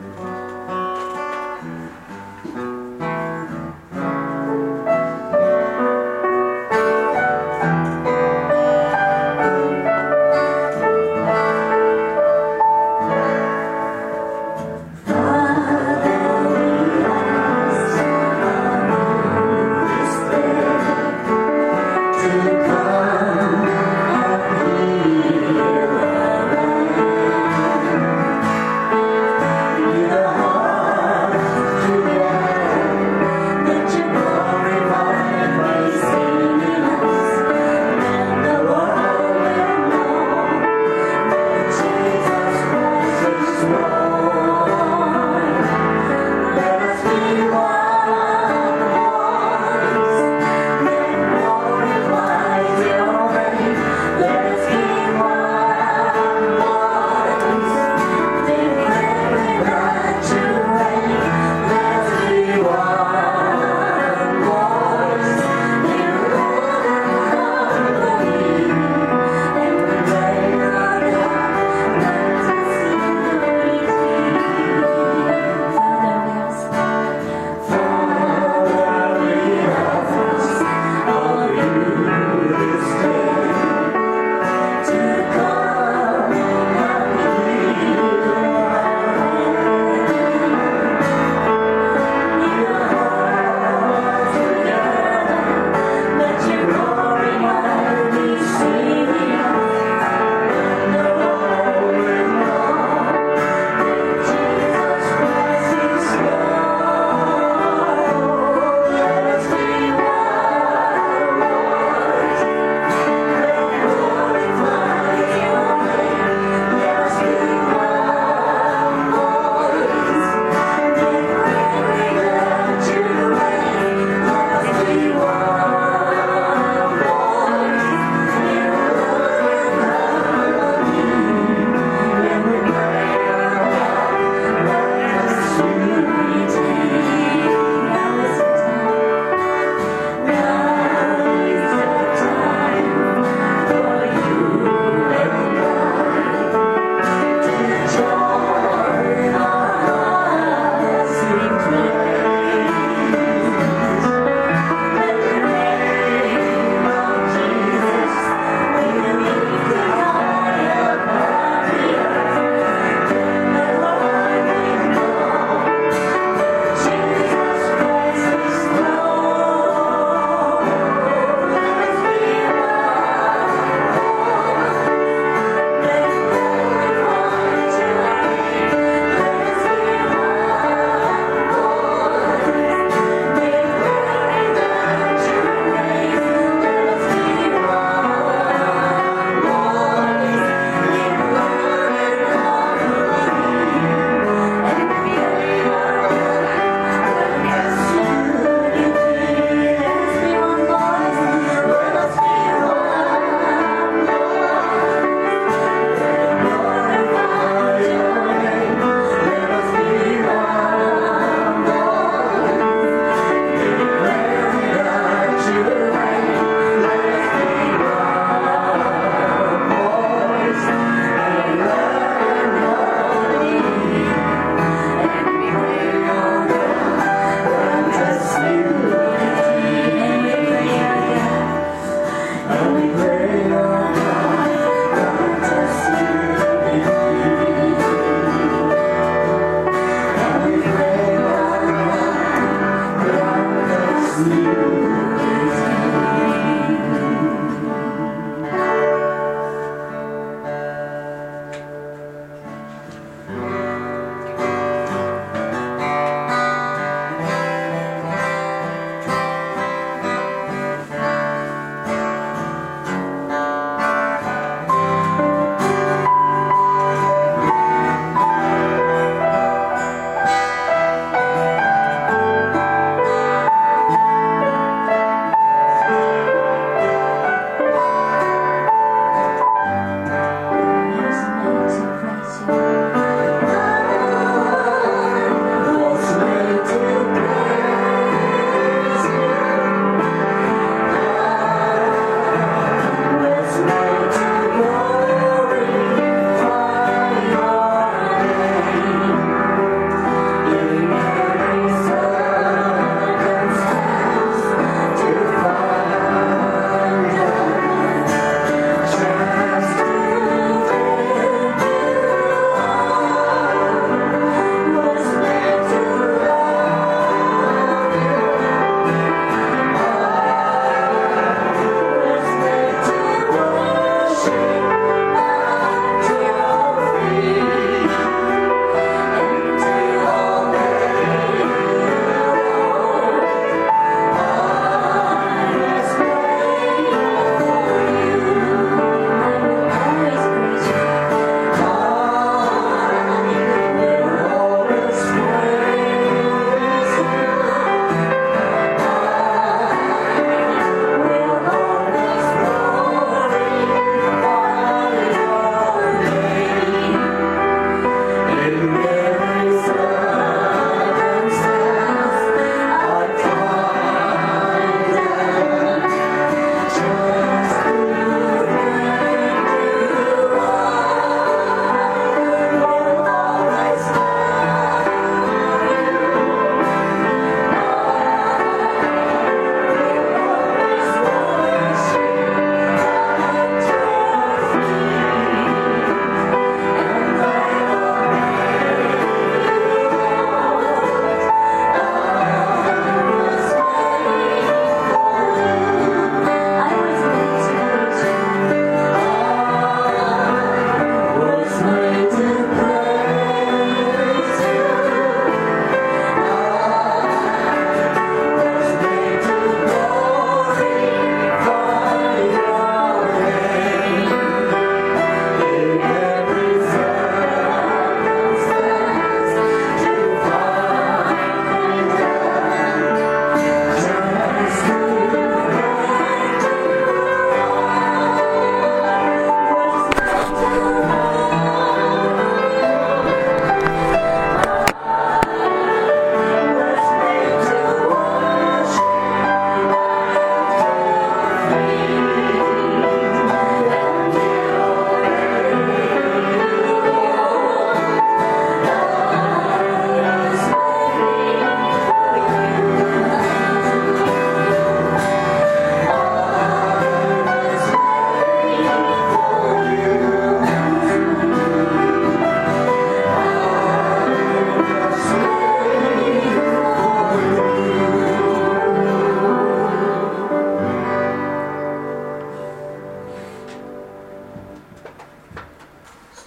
Yeah.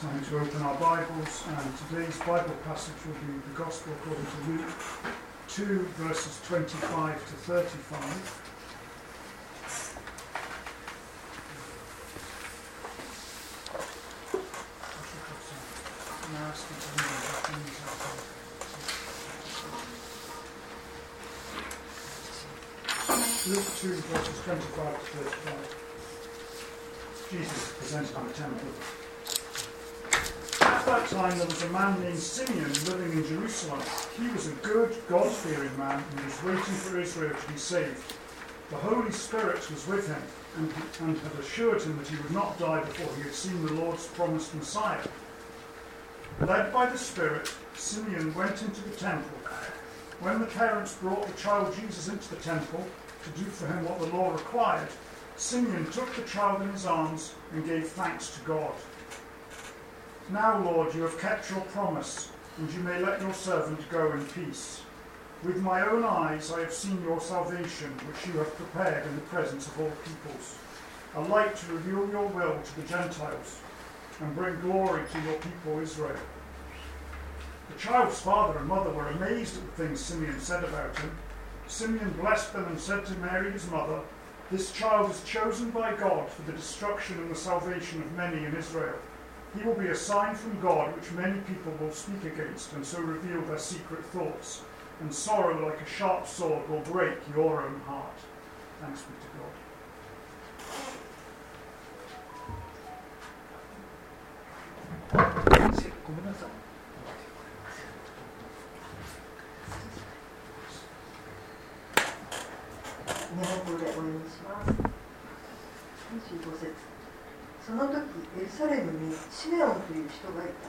Bible passage and today's Bible passage will be the Gospel according to Luke 2, verses 25 to 35. Luke 2, verses 25 to 35. Jesus presented in the temple. At that time, there was a man named Simeon living in Jerusalem. He was a good, God fearing man and was waiting for Israel to be saved. The Holy Spirit was with him and, and had assured him that he would not die before he had seen the Lord's promised Messiah. Led by the Spirit, Simeon went into the temple. When the parents brought the child Jesus into the temple, to do for him what the law required, Simeon took the child in his arms and gave thanks to God. Now, Lord, you have kept your promise, and you may let your servant go in peace. With my own eyes I have seen your salvation, which you have prepared in the presence of all peoples, a light to reveal your will to the Gentiles, and bring glory to your people Israel. The child's father and mother were amazed at the things Simeon said about him. Simeon blessed them and said to Mary, his mother, This child is chosen by God for the destruction and the salvation of many in Israel. He will be a sign from God which many people will speak against and so reveal their secret thoughts. And sorrow like a sharp sword will break your own heart. Thanks be to God. 日その時エルサレムにシメオンという人がいた。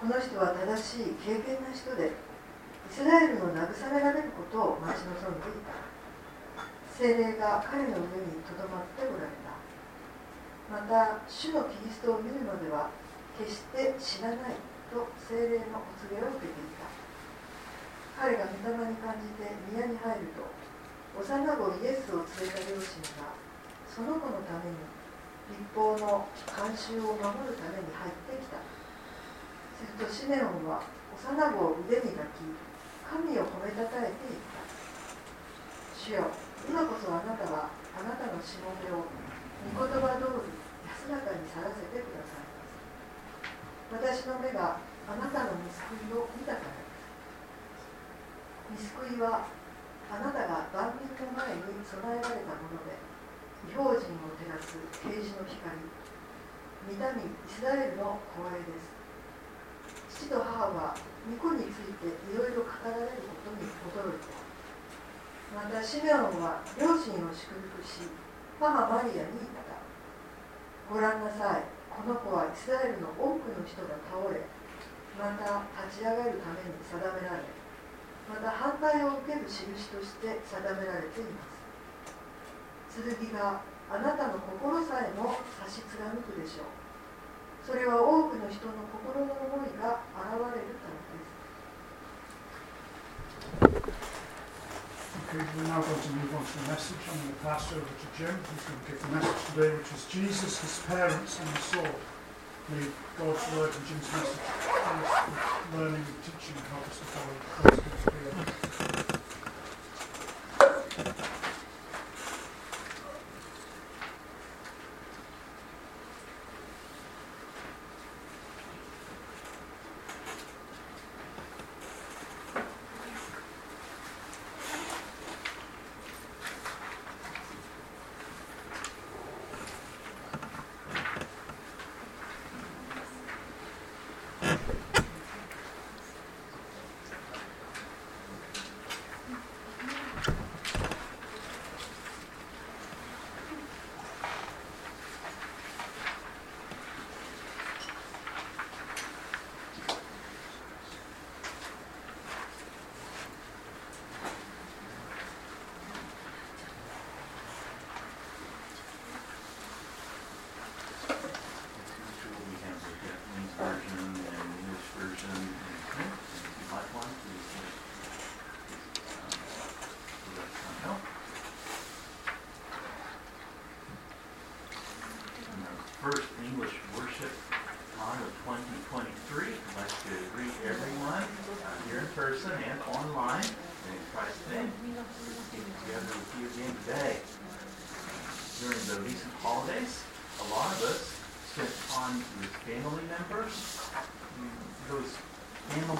この人は正しい敬虔な人でイスラエルの慰められることを待ち望んでいた。精霊が彼の上にとどまっておられた。また主のキリストを見るのでは決して死なないと精霊のお告げを受けていた。彼が御霊に感じて宮に入ると幼子イエスを連れた両親がその子のために立法の慣習を守るために入ってきた。するとシメオンは幼子を腕に抱き神を褒めたたえていった。主よ今こそあなたはあなたのしもべを御言葉通り安らかに去らせてください。私の目があなたの見救いを見たからです。見救いはあなたが万人の前に備えられたもので異邦人を照らす啓示の光。御民イスラエルの光栄です。父と母は御子についていろいろ語られることに驚いた。またシメオンは両親を祝福し母マリアに言った。ご覧なさい。この子はイスラエルの多くの人が倒れまた立ち上がるために定められまた反対を受ける印として定められています。剣があなたの心さえも差し貫くでしょうそれは多くの人の心の思いが現れるからです Okay, we're now going to move on to the message. I'm going to pass over to Jim, who's going to give the message today, which is Jesus, his parents, and the soul. May God's word and Jim's message, learning and teaching help us to follow God's will.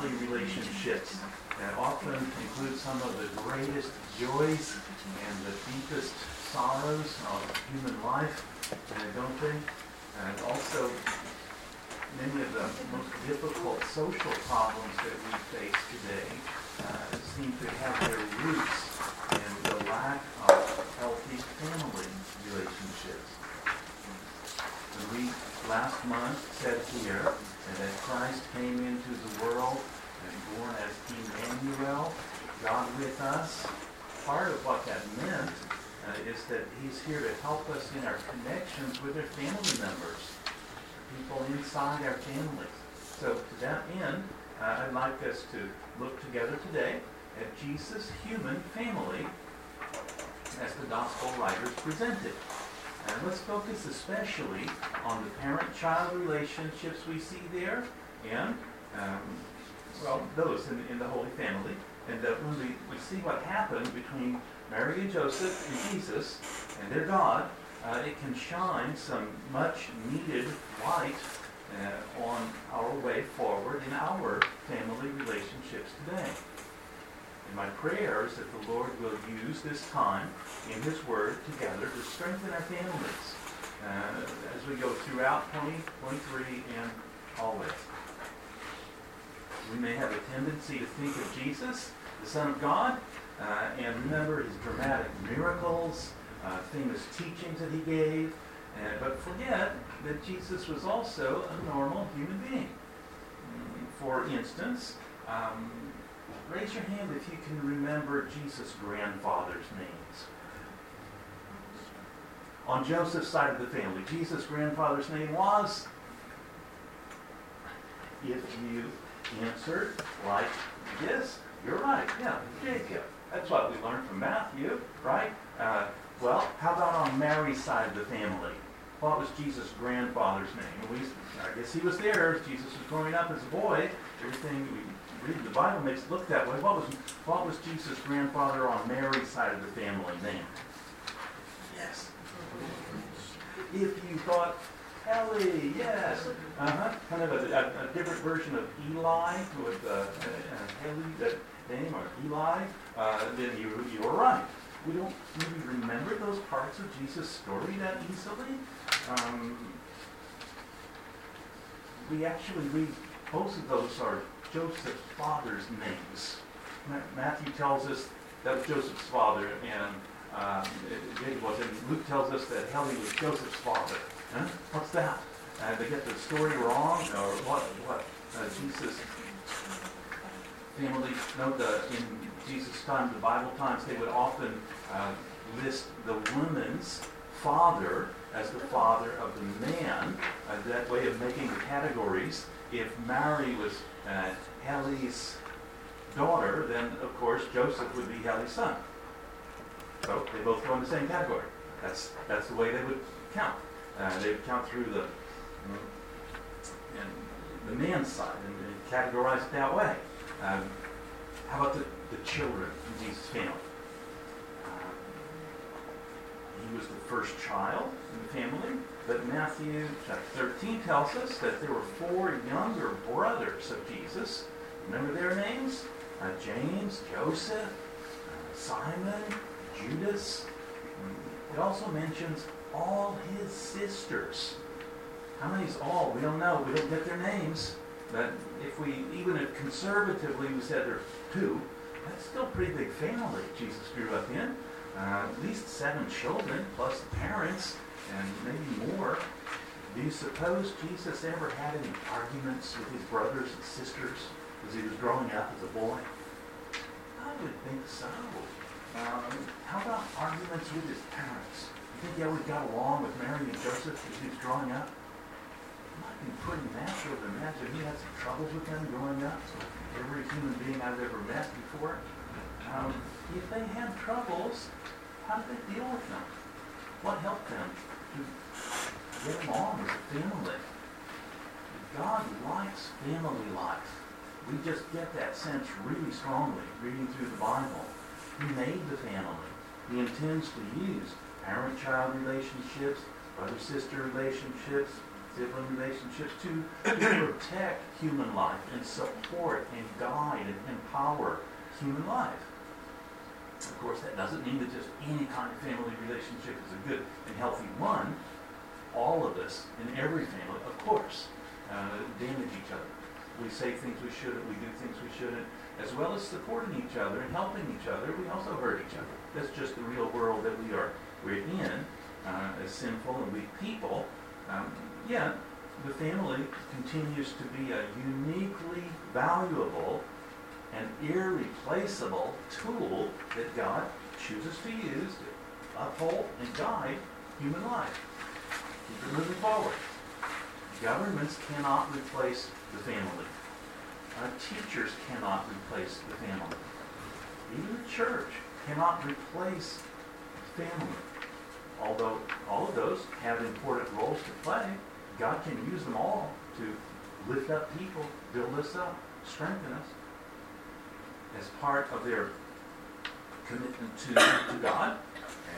Relationships that often include some of the greatest joys and the deepest sorrows of human life, don't they? And also many of the most difficult social problems that we face today uh, seem to have their roots in the lack of healthy family relationships. And we last month said here that Christ came into the world and born as Emmanuel, God with us. Part of what that meant uh, is that he's here to help us in our connections with our family members people inside our families. So to that end, uh, I'd like us to look together today at Jesus' human family as the gospel writers presented. And let's focus especially on the parent-child relationships we see there and, um, well, those in, in, the Holy Family. And uh, when we, we see what happened between Mary and Joseph and Jesus and their God, uh, it can shine some much needed light uh, on our way forward in our family relationships today. And my prayer is that the Lord will use this time in His Word together to strengthen our families uh, as we go throughout 2023 and always. We may have a tendency to think of Jesus, the Son of God, uh, and remember His dramatic miracles, uh, famous teachings that he gave, and, but forget that Jesus was also a normal human being. Mm, for instance, um, raise your hand if you can remember Jesus' grandfather's names. On Joseph's side of the family, Jesus' grandfather's name was? If you answered like this, you're right. Yeah, Jacob. That's what we learned from Matthew, right? Uh, well, how about on Mary's side of the family? What was Jesus' grandfather's name? I guess he was there Jesus was growing up as a boy. Everything we read in the Bible makes it look that way. What was, what was Jesus' grandfather on Mary's side of the family name? Yes. If you thought Ellie, yes. Uh-huh. Kind of a, a, a different version of Eli with uh, uh, Ellie, that name, or Eli, uh, then you, you were right we don't really remember those parts of Jesus' story that easily. Um, we actually read both of those are Joseph's father's names. Matthew tells us that was Joseph's father, and it, was. And Luke tells us that Heli was Joseph's father. Huh? What's that? Uh, they get the story wrong, or what? What? Uh, Jesus' family. No, the in Jesus' time, the Bible times, they would often uh, list the woman's father as the father of the man. Uh, that way of making the categories. If Mary was uh, Heli's daughter, then of course Joseph would be Heli's son. So they both go in the same category. That's that's the way they would count. Uh, they would count through the and the man's side and, and categorize it that way. Um, how about the the children in Jesus' family. Um, he was the first child in the family, but Matthew chapter 13 tells us that there were four younger brothers of Jesus. Remember their names? Uh, James, Joseph, uh, Simon, Judas. It also mentions all his sisters. How many is all? We don't know. We don't get their names. But if we, even if conservatively we said there are two, that's still a pretty big family Jesus grew up in. Uh, at least seven children, plus parents, and maybe more. Do you suppose Jesus ever had any arguments with his brothers and sisters as he was growing up as a boy? I would think so. Um, how about arguments with his parents? You think he always got along with Mary and Joseph as he was growing up? Might be pretty natural to imagine he had some troubles with them growing up every human being I've ever met before. Um, if they had troubles, how did they deal with them? What helped them to get along as a family? God likes family life. we just get that sense really strongly reading through the Bible. He made the family. He intends to use parent-child relationships, brother-sister relationships, sibling relationships to, to protect human life and support and guide and empower human life. Of course, that doesn't mean that just any kind of family relationship is a good and healthy one. All of us in every family, of course, uh, damage each other. We say things we shouldn't, we do things we shouldn't, as well as supporting each other and helping each other, we also hurt each other. That's just the real world that we are we're in uh, as sinful and weak people. Um, yet, the family continues to be a uniquely valuable and irreplaceable tool that God chooses to use to uphold and guide human life. Keep it moving forward. Governments cannot replace the family. Our teachers cannot replace the family. Even the church cannot replace the family. Although all of those have important roles to play, God can use them all to lift up people, build us up, strengthen us as part of their commitment to, to God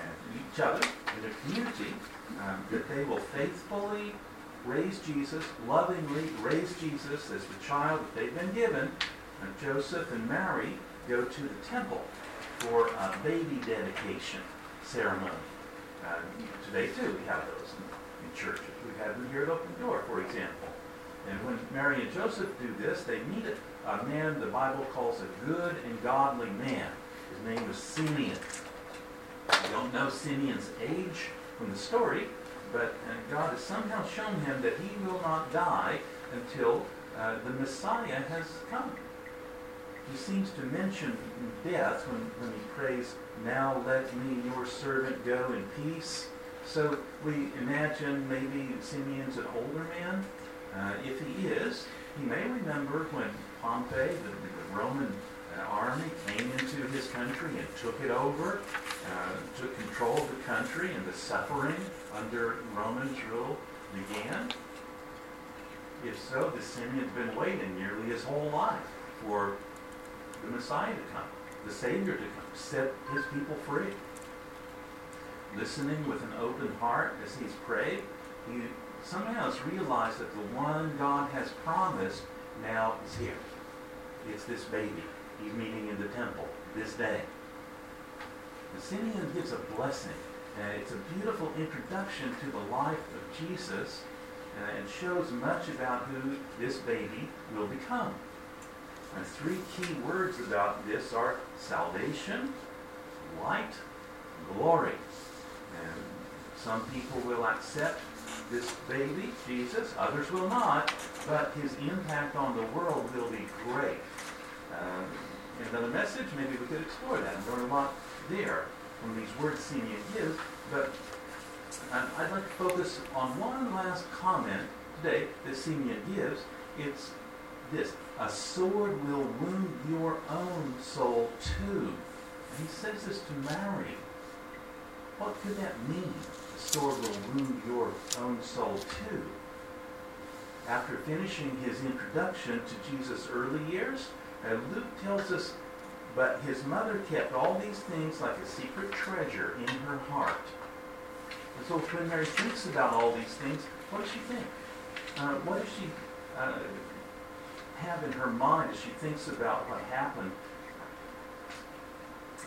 and each other and their community, um, that they will faithfully raise Jesus, lovingly raise Jesus as the child that they've been given. And Joseph and Mary go to the temple for a baby dedication ceremony. Uh, today, too, we have those in, in churches. We have them here at Open Door, for example. And when Mary and Joseph do this, they meet a man the Bible calls a good and godly man. His name was Simeon. We don't know Simeon's age from the story, but God has somehow shown him that he will not die until uh, the Messiah has come. He seems to mention death when, when he prays, Now let me, your servant, go in peace. So we imagine maybe Simeon's an older man. Uh, if he is, he may remember when Pompey, the, the Roman uh, army, came into his country and took it over, uh, took control of the country, and the suffering under Roman rule began. If so, the Simeon's been waiting nearly his whole life for the Messiah to come, the Savior to come, set his people free. Listening with an open heart as he's prayed, he somehow has realized that the one God has promised now is here. It's this baby he's meeting in the temple this day. The Simeon gives a blessing. Uh, it's a beautiful introduction to the life of Jesus uh, and shows much about who this baby will become. And three key words about this are salvation, light, glory. And some people will accept this baby, Jesus, others will not, but his impact on the world will be great. In another message, maybe we could explore that and learn a lot there from these words Simeon gives, but um, I'd like to focus on one last comment today that Simeon gives. It's this a sword will wound your own soul too. And he says this to Mary. What could that mean? A sword will wound your own soul too. After finishing his introduction to Jesus' early years, uh, Luke tells us, but his mother kept all these things like a secret treasure in her heart. And so when Mary thinks about all these things, what does she think? Uh, what does she uh, have in her mind as she thinks about what happened,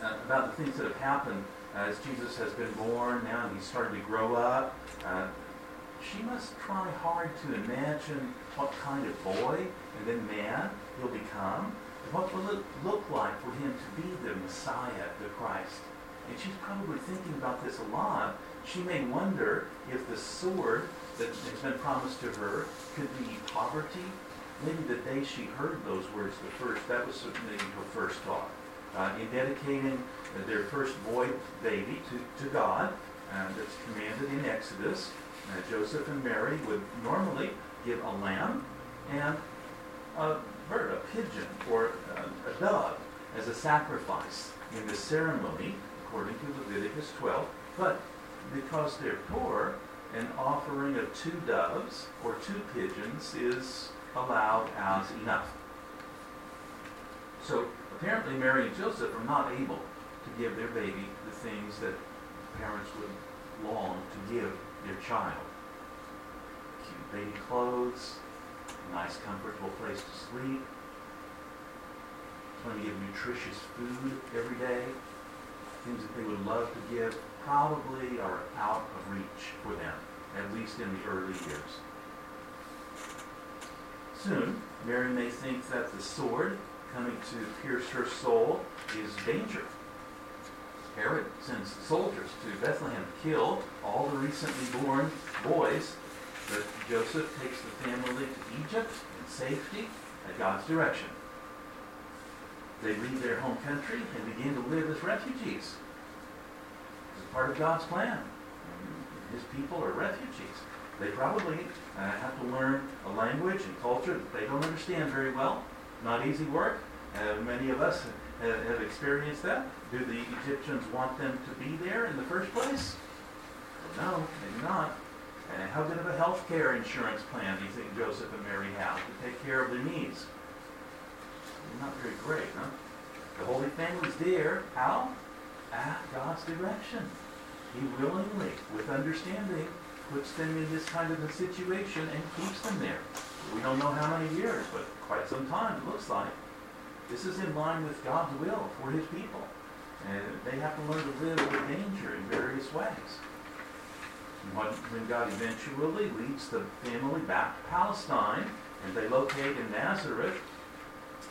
uh, about the things that have happened as Jesus has been born now and he's starting to grow up. Uh, she must try hard to imagine what kind of boy and then man he'll become, and what will it look like for him to be the Messiah, the Christ. And she's probably thinking about this a lot. She may wonder if the sword that has been promised to her could be poverty maybe the day she heard those words the first, that was maybe her first thought. Uh, in dedicating their first boy baby to, to God, uh, that's commanded in Exodus, uh, Joseph and Mary would normally give a lamb and bird, a pigeon, or a, a dove as a sacrifice in the ceremony, according to Leviticus 12. But because they're poor, an offering of two doves or two pigeons is allowed as enough. So apparently Mary and Joseph are not able to give their baby the things that parents would long to give their child. Baby clothes, nice comfortable place to sleep, plenty of nutritious food every day, things that they would love to give probably are out of reach for them, at least in the early years. Soon, Mary may think that the sword coming to pierce her soul is danger. Herod sends soldiers to Bethlehem to kill all the recently born boys, but Joseph takes the family to Egypt in safety at God's direction. They leave their home country and begin to live as refugees. It's part of God's plan. His people are refugees. They probably uh, have to learn a language and culture that they don't understand very well. Not easy work. Uh, many of us have, have experienced that. Do the Egyptians want them to be there in the first place? Well, no, maybe not. And how good of a health care insurance plan do you think Joseph and Mary have to take care of their needs? Not very great, huh? The Holy Family's there. How? At God's direction. He willingly, with understanding, puts them in this kind of a situation and keeps them there. We don't know how many years, but quite some time, it looks like. This is in line with God's will for his people. And they have to learn to live with danger in various ways. When God eventually leads the family back to Palestine, and they locate in Nazareth,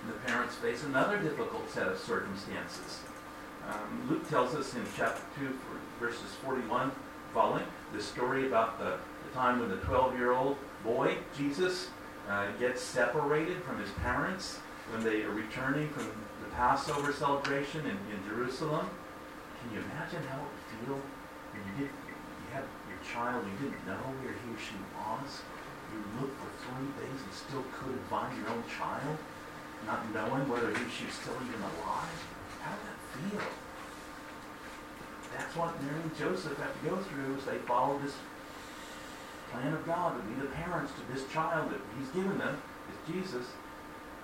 the parents face another difficult set of circumstances. Um, Luke tells us in chapter 2, verses 41 following, the story about the, the time when the 12 year old boy, Jesus, uh, gets separated from his parents when they are returning from the Passover celebration in, in Jerusalem. Can you imagine how it would feel when you, did, you had your child, you didn't know where he or she was? You looked for three days and still couldn't find your own child, not knowing whether he or she was still even alive? How did that feel? That's what Mary and Joseph have to go through as they follow this plan of God to be the parents to this child that he's given them, is Jesus.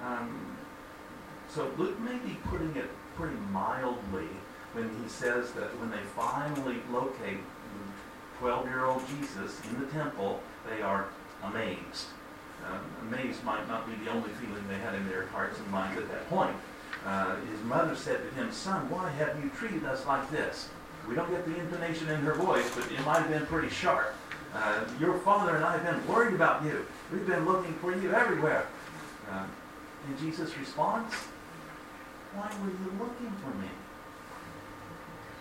Um, so Luke may be putting it pretty mildly when he says that when they finally locate 12-year-old Jesus in the temple, they are amazed. Um, amazed might not be the only feeling they had in their hearts and minds at that point. Uh, his mother said to him, Son, why have you treated us like this? We don't get the intonation in her voice, but it might have been pretty sharp. Uh, your father and I have been worried about you. We've been looking for you everywhere. Uh, and Jesus responds, Why were you looking for me?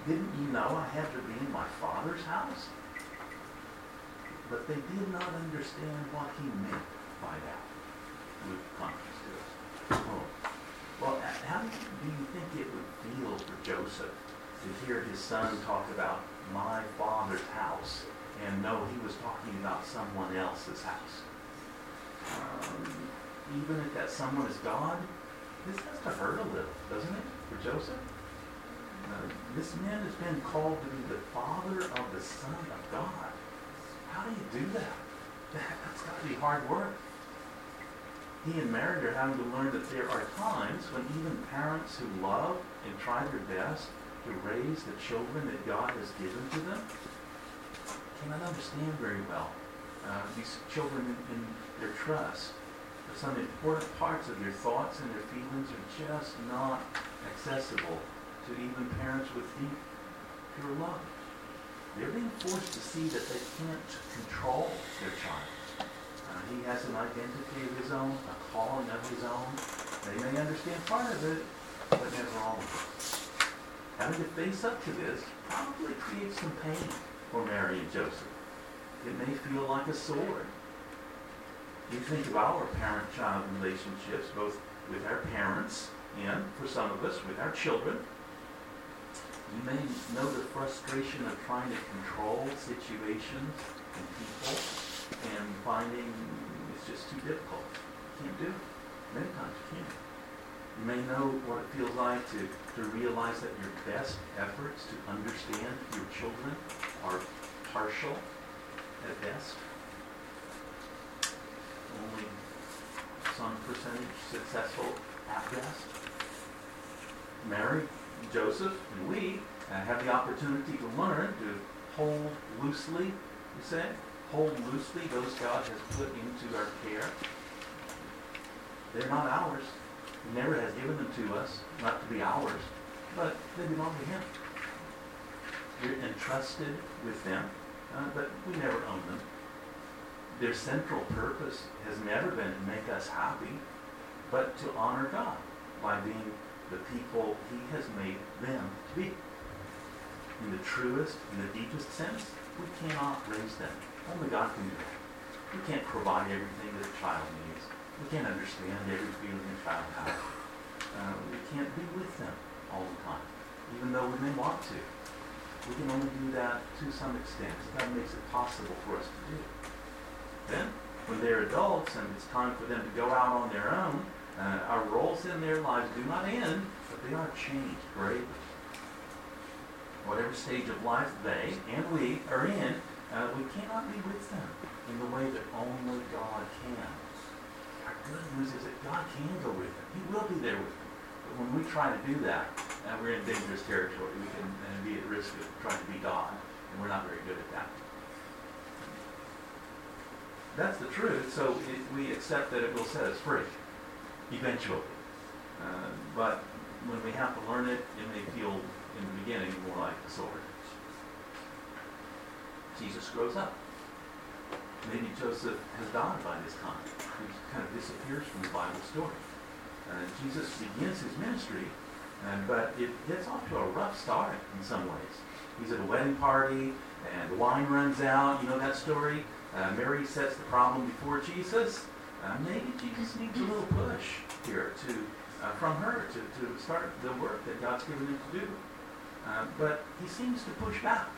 Didn't you know I had to be in my Father's house? But they did not understand what he meant by that. Comments to. Oh. Well, how do you think it would feel for Joseph to hear his son talk about my father's house and know he was talking about someone else's house? Um, even if that someone is God, this has to hurt a little, doesn't it, for Joseph? Uh, this man has been called to be the father of the Son of God. How do you do that? that that's got to be hard work. He and Mary are having to learn that there are times when even parents who love and try their best to raise the children that God has given to them cannot understand very well uh, these children in, in their trust. Some important parts of their thoughts and their feelings are just not accessible to even parents with deep, pure love. They're being forced to see that they can't control their child. Uh, he has an identity of his own, a calling of his own. They may understand part of it, but never all of it. Having to face up to this probably creates some pain for Mary and Joseph. It may feel like a sword. You think of our parent-child relationships, both with our parents and, for some of us, with our children. You may know the frustration of trying to control situations and people and finding it's just too difficult. You can't do it. Many times you can't. You may know what it feels like to, to realize that your best efforts to understand your children are partial at best. Only some percentage successful at best. Mary, Joseph, and we uh, have the opportunity to learn to hold loosely, you say, hold loosely those God has put into our care. They're not ours. He never has given them to us, not to be ours, but they belong to Him. We're entrusted with them, uh, but we never own them. Their central purpose has never been to make us happy, but to honor God by being the people He has made them to be. In the truest, in the deepest sense, we cannot raise them. Only God can do that. We can't provide everything that a child needs. We can't understand every feeling a child has. Uh, we can't be with them all the time, even though we may want to. We can only do that to some extent. God makes it possible for us to do. Then, when they're adults and it's time for them to go out on their own, uh, our roles in their lives do not end, but they are changed greatly. Whatever stage of life they and we are in, uh, we cannot be with them in the way that only God can. Our good news is that God can go with them. He will be there with them. But when we try to do that, uh, we're in dangerous territory. We can uh, be at risk of trying to be God, and we're not very good at that. That's the truth, so it, we accept that it will set us free, eventually. Uh, but when we have to learn it, it may feel, in the beginning, more like a sword. Jesus grows up. Maybe Joseph has died by this time. He kind of disappears from the Bible story. Uh, Jesus begins his ministry, and, but it gets off to a rough start in some ways. He's at a wedding party, and the wine runs out. You know that story? Uh, Mary sets the problem before Jesus. Uh, maybe Jesus needs a little push here to uh, from her to, to start the work that God's given him to do. Uh, but he seems to push back.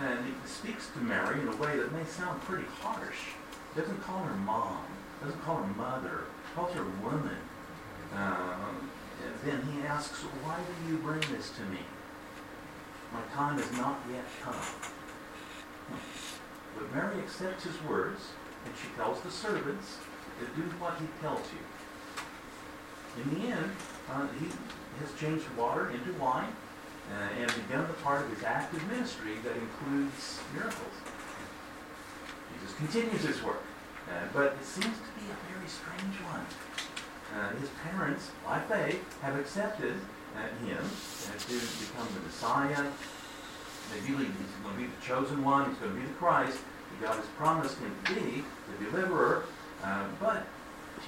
And he speaks to Mary in a way that may sound pretty harsh. Doesn't call her mom, doesn't call her mother, calls her woman. Um, then he asks, Why do you bring this to me? My time has not yet come. But Mary accepts his words, and she tells the servants to do what he tells you. In the end, uh, he has changed water into wine uh, and begun the part of his active ministry that includes miracles. Jesus continues his work, uh, but it seems to be a very strange one. Uh, his parents, by faith, have accepted uh, him uh, to become the Messiah. They believe he's going to be the chosen one, he's going to be the Christ, that God has promised him to be, the deliverer, uh, but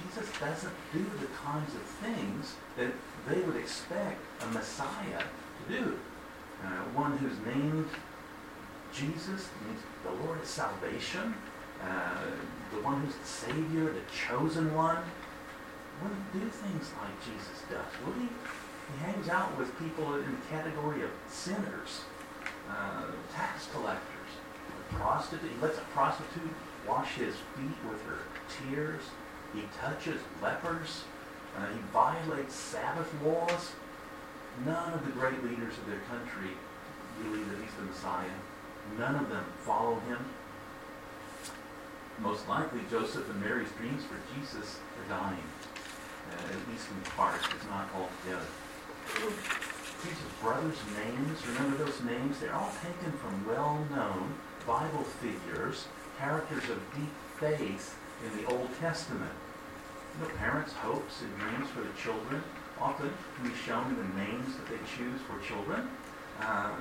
Jesus doesn't do the kinds of things that they would expect a Messiah to do. Uh, one who's named Jesus means the Lord is salvation, uh, the one who's the Savior, the chosen one. Wouldn't do things like Jesus does, would he? He hangs out with people in the category of sinners, uh, tax collectors, prostitute. He lets a prostitute wash his feet with her tears. He touches lepers. Uh, he violates Sabbath laws. None of the great leaders of their country believe that he's the Messiah. None of them follow him. Most likely, Joseph and Mary's dreams for Jesus are dying, uh, at least in part, if not altogether. Jesus' brothers' names, remember those names? They're all taken from well-known Bible figures, characters of deep faith in the Old Testament. You know, parents' hopes and dreams for the children often can be shown in the names that they choose for children. Uh,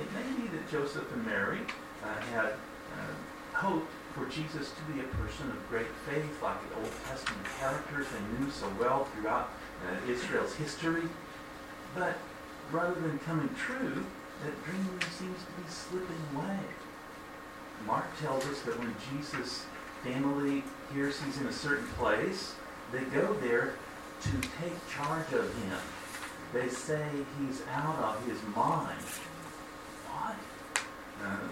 it may be that Joseph and Mary uh, had uh, hoped for Jesus to be a person of great faith, like the Old Testament characters they knew so well throughout uh, Israel's history. But rather than coming true, that dream seems to be slipping away. Mark tells us that when Jesus' family hears he's in a certain place, they go there to take charge of him. They say he's out of his mind. What? Um,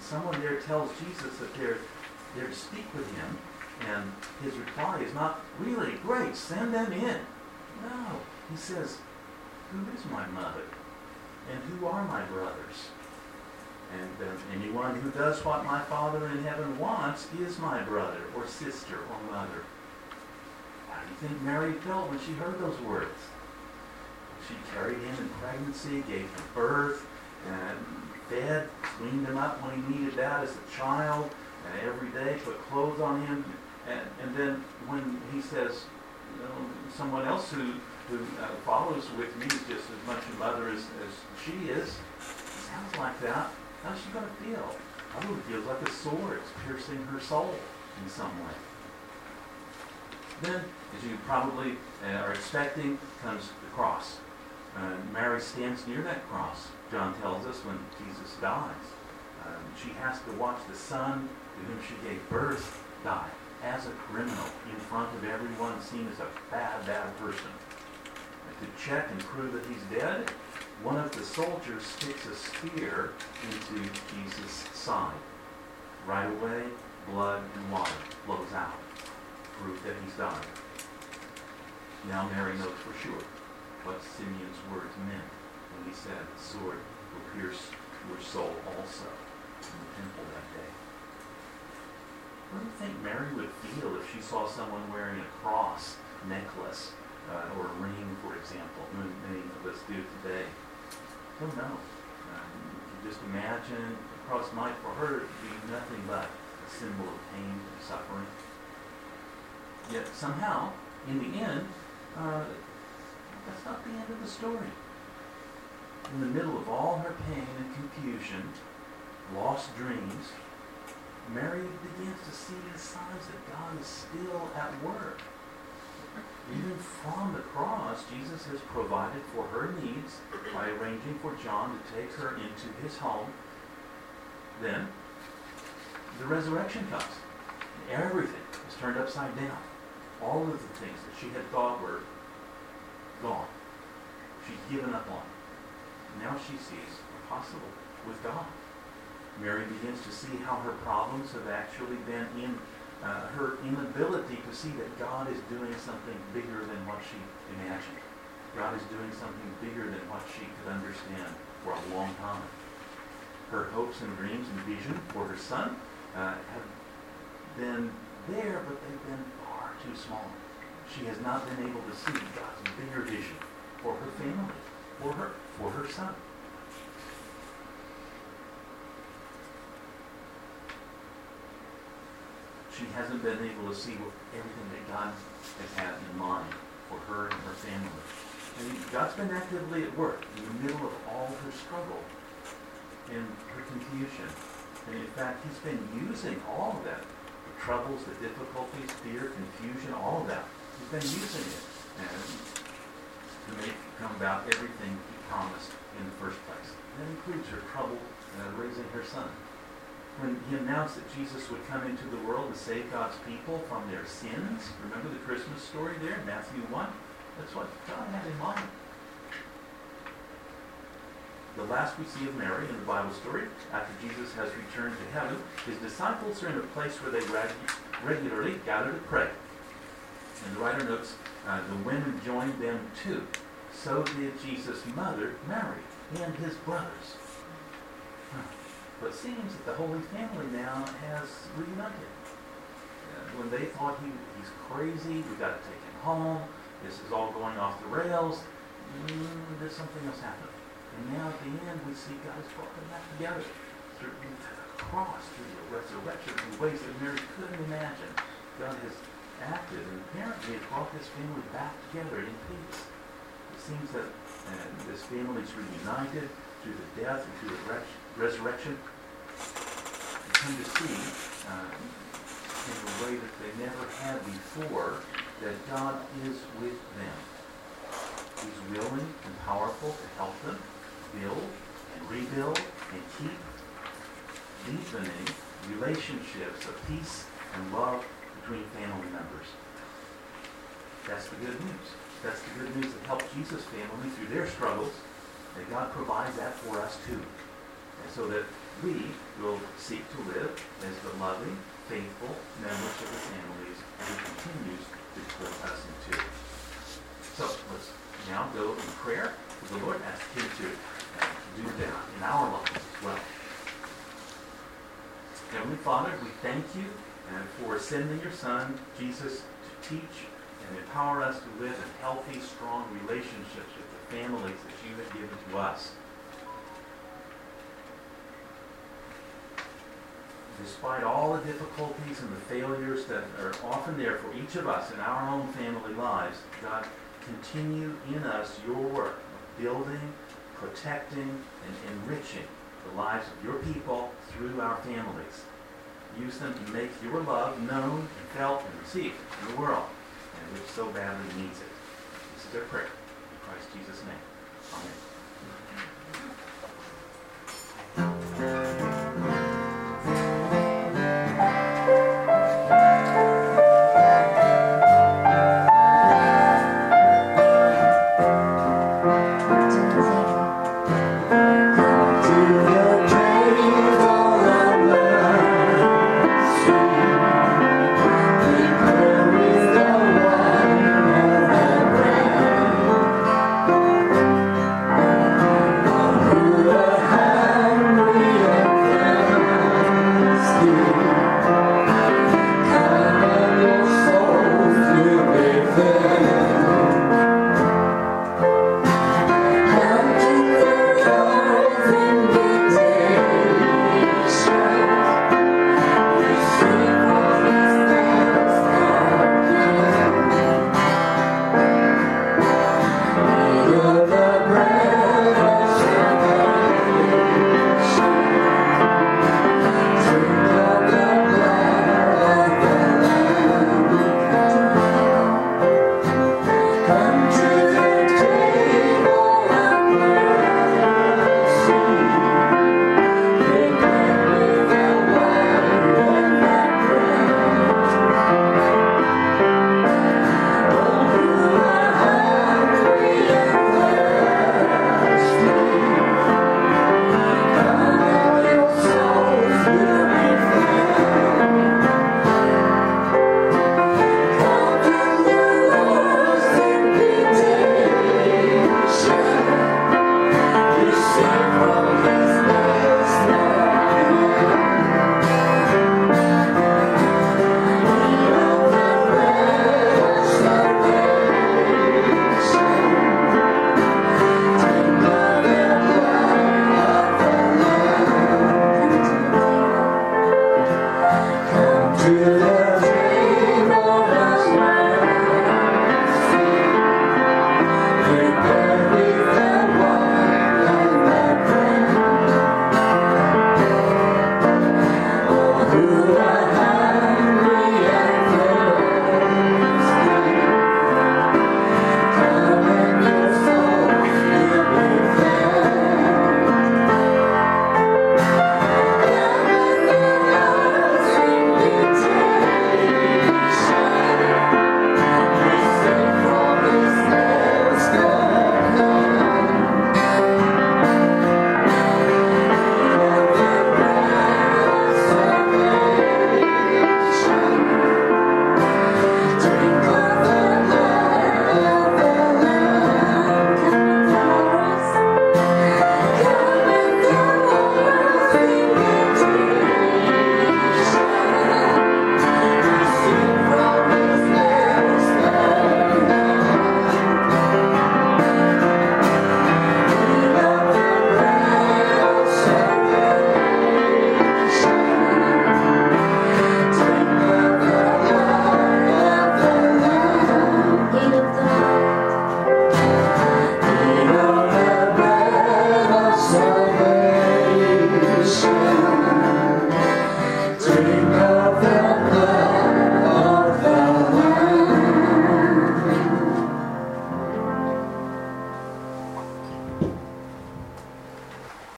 someone there tells Jesus that they're there to speak with him, and his reply is not really great. Send them in. No, he says, "Who is my mother, and who are my brothers?" And uh, anyone who does what my Father in heaven wants is my brother or sister or mother. How do you think Mary felt when she heard those words? she carried him in pregnancy, gave him birth, and fed, cleaned him up when he needed that as a child, and every day put clothes on him. And, and then when he says, you know, someone else who, who uh, follows with me is just as much a mother as, as she is, sounds like that. How's she going to feel? Probably feels like a sword is piercing her soul in some way. Then, as you probably uh, are expecting, comes the cross. Uh, Mary stands near that cross, John tells us, when Jesus dies. Um, she has to watch the son to whom she gave birth die as a criminal in front of everyone seen as a bad, bad person. And to check and prove that he's dead, one of the soldiers sticks a spear into Jesus' side. Right away, blood and water flows out. Proof that he's died. Now Mary knows for sure what Simeon's words meant when he said, the sword will pierce your soul also in the temple that day. What do you think Mary would feel if she saw someone wearing a cross necklace uh, or a ring, for example? Many of us do today. Don't know. Um, you just imagine the cross might for her be nothing but a symbol of pain and suffering. Yet somehow, in the end, uh, that's not the end of the story. In the middle of all her pain and confusion, lost dreams, Mary begins to see the signs that God is still at work. Even from the cross, Jesus has provided for her needs by arranging for John to take her into his home. Then, the resurrection comes. And Everything is turned upside down. All of the things that she had thought were gone. She's given up on. Now she sees possible with God. Mary begins to see how her problems have actually been in uh, her inability to see that God is doing something bigger than what she imagined. God is doing something bigger than what she could understand for a long time. Her hopes and dreams and vision for her son uh, have been there, but they've been far too small. She has not been able to see God's bigger vision for her family, for her, for her son. She hasn't been able to see everything that God has had in mind for her and her family. And God's been actively at work in the middle of all her struggle and her confusion. And in fact, he's been using all of that, the troubles, the difficulties, fear, confusion, all of that. He's been using it and to make come about everything he promised in the first place. That includes her trouble uh, raising her son when he announced that Jesus would come into the world to save God's people from their sins. Remember the Christmas story there, Matthew 1? That's what God had in mind. The last we see of Mary in the Bible story, after Jesus has returned to heaven, his disciples are in a place where they regularly gather to pray. And the writer notes, uh, the women joined them too. So did Jesus' mother, Mary, and his brothers. But it seems that the Holy Family now has reunited. Uh, when they thought he, he's crazy, we've got to take him home, this is all going off the rails, mm, there's something else happening. And now at the end, we see God has brought them back together through the cross, through the resurrection, in ways that Mary couldn't imagine. God has acted and apparently has brought this family back together in peace. It seems that uh, this family is reunited through the death and through the resurrection, come to see uh, in a way that they never had before that God is with them. He's willing and powerful to help them build and rebuild and keep deepening relationships of peace and love between family members. That's the good news. That's the good news that helped Jesus' family through their struggles, and God provides that for us too And so that we will seek to live as the loving, faithful members of the families He continues to put us into. So let's now go in prayer to the Lord, ask Him to uh, do that in our lives as well. Heavenly Father, we thank you and for sending your Son, Jesus, to teach and empower us to live in healthy, strong relationships with the families that you have given to us. Despite all the difficulties and the failures that are often there for each of us in our own family lives, God, continue in us your work of building, protecting, and enriching the lives of your people through our families. Use them to make your love known and felt and received in the world, and which so badly needs it. This is our prayer. In Christ Jesus' name. Amen.